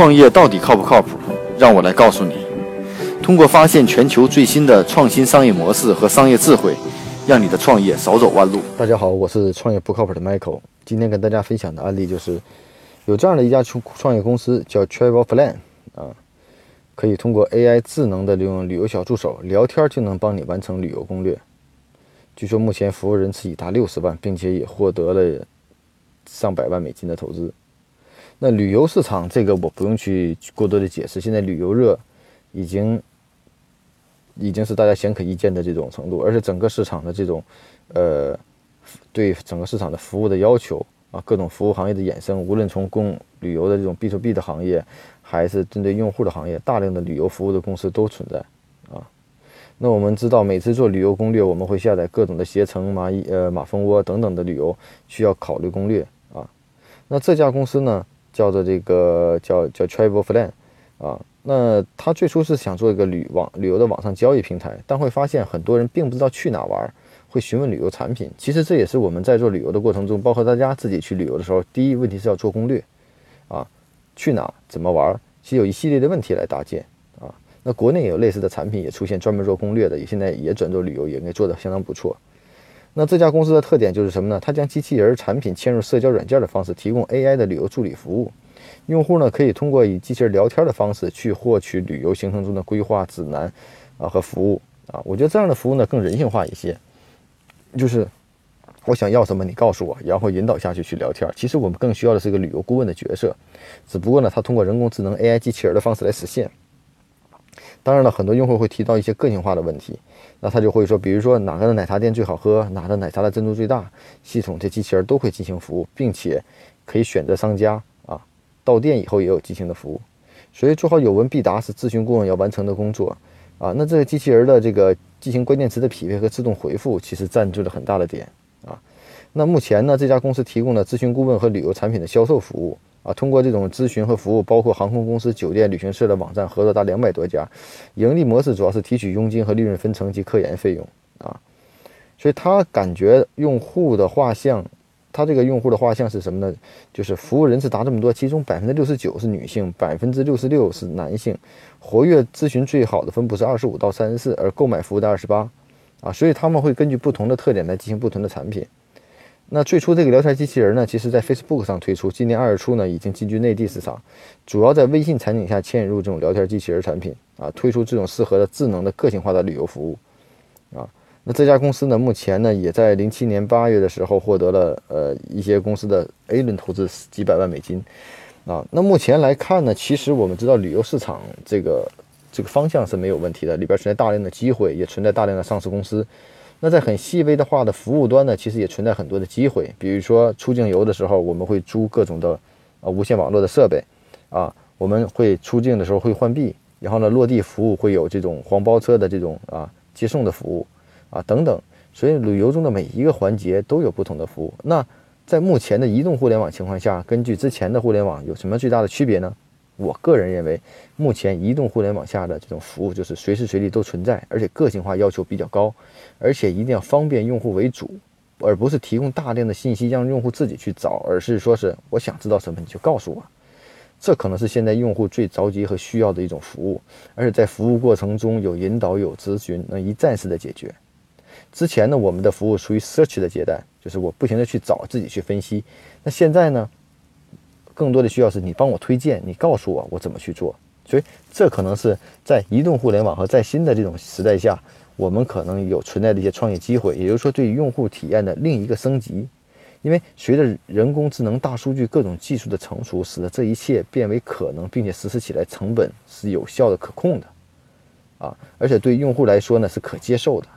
创业到底靠不靠谱？让我来告诉你。通过发现全球最新的创新商业模式和商业智慧，让你的创业少走弯路。大家好，我是创业不靠谱的 Michael。今天跟大家分享的案例就是，有这样的一家创创业公司叫 Travel Plan 啊，可以通过 AI 智能的利用旅游小助手聊天就能帮你完成旅游攻略。据说目前服务人次已达六十万，并且也获得了上百万美金的投资。那旅游市场这个我不用去过多的解释，现在旅游热已经已经是大家显可预见的这种程度，而且整个市场的这种呃对整个市场的服务的要求啊，各种服务行业的衍生，无论从供旅游的这种 B to B 的行业，还是针对用户的行业，大量的旅游服务的公司都存在啊。那我们知道，每次做旅游攻略，我们会下载各种的携程、蚂蚁、呃马蜂窝等等的旅游，需要考虑攻略啊。那这家公司呢？叫做这个叫叫 Travel Plan，啊，那他最初是想做一个旅网旅游的网上交易平台，但会发现很多人并不知道去哪玩，会询问旅游产品。其实这也是我们在做旅游的过程中，包括大家自己去旅游的时候，第一问题是要做攻略，啊，去哪怎么玩，其实有一系列的问题来搭建，啊，那国内有类似的产品也出现专门做攻略的，也现在也转做旅游，也应该做的相当不错。那这家公司的特点就是什么呢？它将机器人产品嵌入社交软件的方式，提供 AI 的旅游助理服务。用户呢可以通过与机器人聊天的方式去获取旅游行程中的规划指南啊和服务啊。我觉得这样的服务呢更人性化一些，就是我想要什么你告诉我，然后引导下去去聊天。其实我们更需要的是一个旅游顾问的角色，只不过呢它通过人工智能 AI 机器人的方式来实现。当然了，很多用户会提到一些个性化的问题。那他就会说，比如说哪个的奶茶店最好喝，哪个奶茶的珍珠最大，系统这机器人都会进行服务，并且可以选择商家啊，到店以后也有进行的服务。所以做好有问必答是咨询顾问要完成的工作啊。那这个机器人的这个进行关键词的匹配和自动回复，其实占据了很大的点啊。那目前呢，这家公司提供的咨询顾问和旅游产品的销售服务。啊，通过这种咨询和服务，包括航空公司、酒店、旅行社的网站合作达两百多家，盈利模式主要是提取佣金和利润分成及科研费用啊。所以他感觉用户的画像，他这个用户的画像是什么呢？就是服务人次达这么多，其中百分之六十九是女性，百分之六十六是男性，活跃咨询最好的分布是二十五到三十四，而购买服务的二十八啊。所以他们会根据不同的特点来进行不同的产品。那最初这个聊天机器人呢，其实在 Facebook 上推出，今年二月初呢已经进军内地市场，主要在微信场景下嵌入这种聊天机器人产品啊，推出这种适合的智能的个性化的旅游服务啊。那这家公司呢，目前呢也在零七年八月的时候获得了呃一些公司的 A 轮投资几百万美金啊。那目前来看呢，其实我们知道旅游市场这个这个方向是没有问题的，里边存在大量的机会，也存在大量的上市公司。那在很细微的话的服务端呢，其实也存在很多的机会。比如说出境游的时候，我们会租各种的呃无线网络的设备，啊，我们会出境的时候会换币，然后呢落地服务会有这种黄包车的这种啊接送的服务，啊等等。所以旅游中的每一个环节都有不同的服务。那在目前的移动互联网情况下，根据之前的互联网有什么最大的区别呢？我个人认为，目前移动互联网下的这种服务就是随时随地都存在，而且个性化要求比较高，而且一定要方便用户为主，而不是提供大量的信息让用户自己去找，而是说是我想知道什么你就告诉我，这可能是现在用户最着急和需要的一种服务，而且在服务过程中有引导有咨询，能一站式的解决。之前呢，我们的服务属于 search 的阶段，就是我不停的去找自己去分析，那现在呢？更多的需要是你帮我推荐，你告诉我我怎么去做。所以这可能是在移动互联网和在新的这种时代下，我们可能有存在的一些创业机会。也就是说，对于用户体验的另一个升级。因为随着人工智能、大数据各种技术的成熟，使得这一切变为可能，并且实施起来成本是有效的、可控的。啊，而且对用户来说呢是可接受的。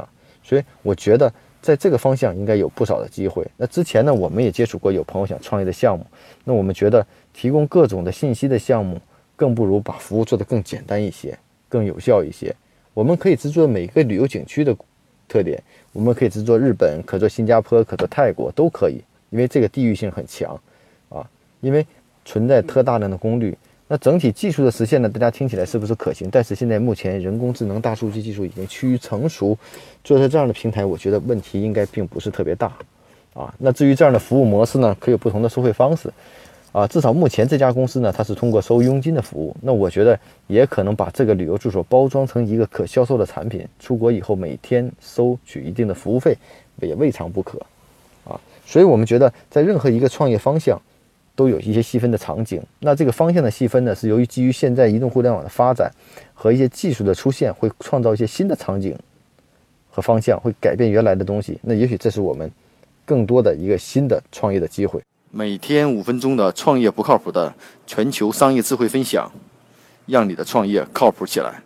啊，所以我觉得。在这个方向应该有不少的机会。那之前呢，我们也接触过有朋友想创业的项目。那我们觉得提供各种的信息的项目，更不如把服务做得更简单一些，更有效一些。我们可以制作每个旅游景区的特点，我们可以制作日本，可做新加坡，可做泰国，都可以，因为这个地域性很强啊，因为存在特大量的功率。那整体技术的实现呢？大家听起来是不是可行？但是现在目前人工智能、大数据技术已经趋于成熟，做出这样的平台，我觉得问题应该并不是特别大，啊。那至于这样的服务模式呢，可以有不同的收费方式，啊，至少目前这家公司呢，它是通过收佣金的服务。那我觉得也可能把这个旅游住所包装成一个可销售的产品，出国以后每天收取一定的服务费，也未尝不可。啊，所以我们觉得在任何一个创业方向，都有一些细分的场景。那这个方向的细分呢，是由于基于现在移动互联网的发展和一些技术的出现，会创造一些新的场景和方向，会改变原来的东西。那也许这是我们更多的一个新的创业的机会。每天五分钟的创业不靠谱的全球商业智慧分享，让你的创业靠谱起来。